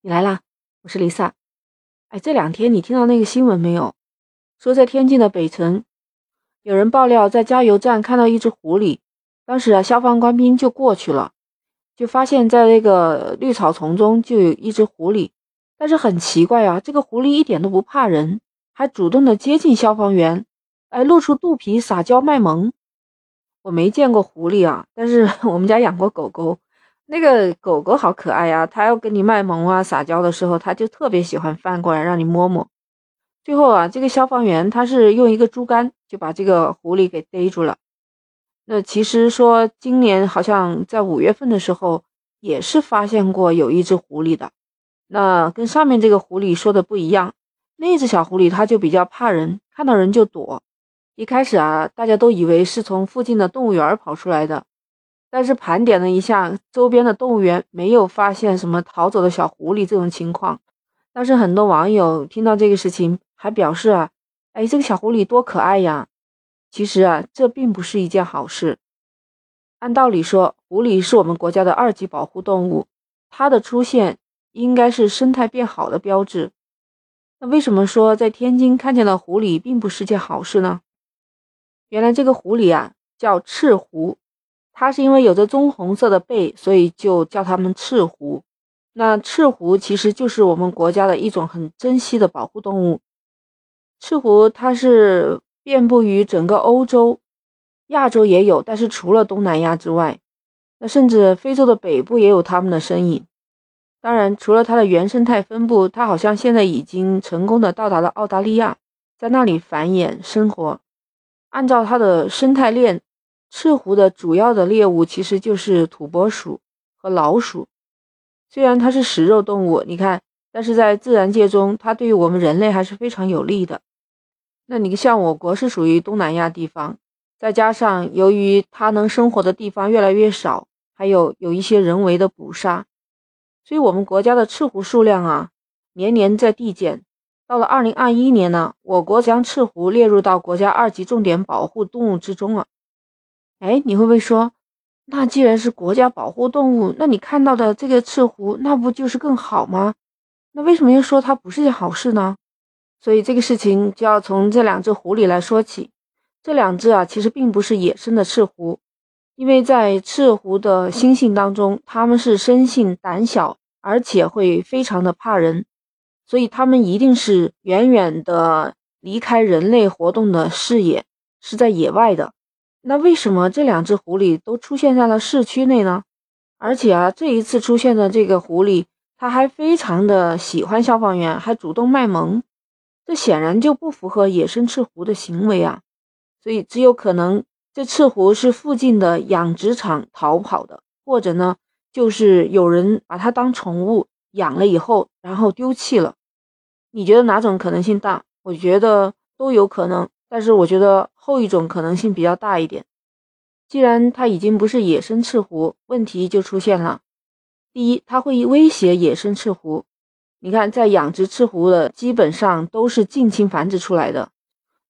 你来啦，我是丽萨。哎，这两天你听到那个新闻没有？说在天津的北辰，有人爆料在加油站看到一只狐狸。当时啊，消防官兵就过去了，就发现在那个绿草丛中就有一只狐狸。但是很奇怪啊，这个狐狸一点都不怕人，还主动的接近消防员，哎，露出肚皮撒娇卖萌。我没见过狐狸啊，但是 我们家养过狗狗。那个狗狗好可爱呀，它要跟你卖萌啊、撒娇的时候，它就特别喜欢翻过来让你摸摸。最后啊，这个消防员他是用一个竹竿就把这个狐狸给逮住了。那其实说今年好像在五月份的时候也是发现过有一只狐狸的，那跟上面这个狐狸说的不一样，那只小狐狸它就比较怕人，看到人就躲。一开始啊，大家都以为是从附近的动物园跑出来的。但是盘点了一下周边的动物园，没有发现什么逃走的小狐狸这种情况。但是很多网友听到这个事情，还表示啊，哎，这个小狐狸多可爱呀！其实啊，这并不是一件好事。按道理说，狐狸是我们国家的二级保护动物，它的出现应该是生态变好的标志。那为什么说在天津看见了狐狸并不是件好事呢？原来这个狐狸啊，叫赤狐。它是因为有着棕红色的背，所以就叫它们赤狐。那赤狐其实就是我们国家的一种很珍稀的保护动物。赤狐它是遍布于整个欧洲、亚洲也有，但是除了东南亚之外，那甚至非洲的北部也有它们的身影。当然，除了它的原生态分布，它好像现在已经成功的到达了澳大利亚，在那里繁衍生活。按照它的生态链。赤狐的主要的猎物其实就是土拨鼠和老鼠。虽然它是食肉动物，你看，但是在自然界中，它对于我们人类还是非常有利的。那你像我国是属于东南亚地方，再加上由于它能生活的地方越来越少，还有有一些人为的捕杀，所以我们国家的赤狐数量啊年年在递减。到了二零二一年呢，我国将赤狐列入到国家二级重点保护动物之中了。哎，你会不会说，那既然是国家保护动物，那你看到的这个赤狐，那不就是更好吗？那为什么又说它不是件好事呢？所以这个事情就要从这两只狐狸来说起。这两只啊，其实并不是野生的赤狐，因为在赤狐的心性当中，它们是生性胆小，而且会非常的怕人，所以它们一定是远远的离开人类活动的视野，是在野外的。那为什么这两只狐狸都出现在了市区内呢？而且啊，这一次出现的这个狐狸，它还非常的喜欢消防员，还主动卖萌，这显然就不符合野生赤狐的行为啊！所以只有可能这赤狐是附近的养殖场逃跑的，或者呢，就是有人把它当宠物养了以后，然后丢弃了。你觉得哪种可能性大？我觉得都有可能。但是我觉得后一种可能性比较大一点。既然它已经不是野生赤狐，问题就出现了。第一，它会威胁野生赤狐。你看，在养殖赤狐的基本上都是近亲繁殖出来的，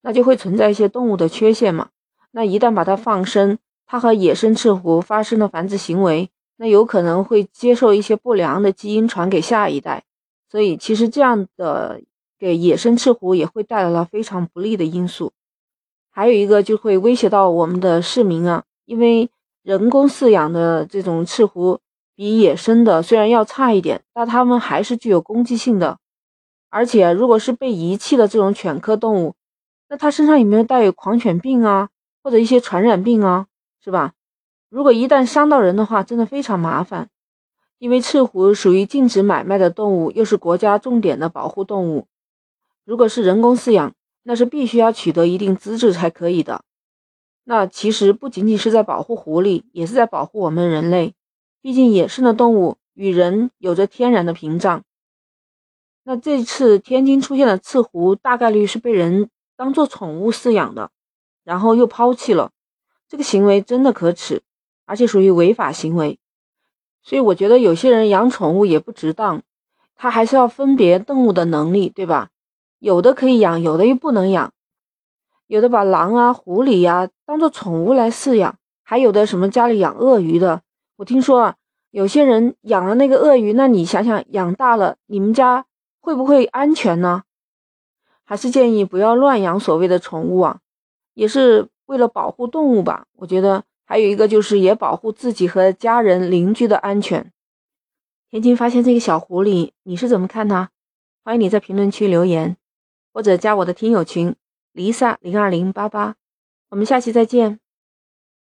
那就会存在一些动物的缺陷嘛。那一旦把它放生，它和野生赤狐发生了繁殖行为，那有可能会接受一些不良的基因传给下一代。所以，其实这样的。给野生赤狐也会带来了非常不利的因素，还有一个就会威胁到我们的市民啊，因为人工饲养的这种赤狐比野生的虽然要差一点，但它们还是具有攻击性的。而且如果是被遗弃的这种犬科动物，那它身上有没有带有狂犬病啊，或者一些传染病啊，是吧？如果一旦伤到人的话，真的非常麻烦。因为赤狐属于禁止买卖的动物，又是国家重点的保护动物。如果是人工饲养，那是必须要取得一定资质才可以的。那其实不仅仅是在保护狐狸，也是在保护我们人类。毕竟野生的动物与人有着天然的屏障。那这次天津出现的刺狐，大概率是被人当做宠物饲养的，然后又抛弃了。这个行为真的可耻，而且属于违法行为。所以我觉得有些人养宠物也不值当，他还是要分别动物的能力，对吧？有的可以养，有的又不能养。有的把狼啊、狐狸呀当做宠物来饲养，还有的什么家里养鳄鱼的。我听说啊，有些人养了那个鳄鱼，那你想想，养大了，你们家会不会安全呢？还是建议不要乱养所谓的宠物啊，也是为了保护动物吧。我觉得还有一个就是也保护自己和家人邻居的安全。天津发现这个小狐狸，你是怎么看呢？欢迎你在评论区留言，或者加我的听友群：离萨零二零八八。我们下期再见。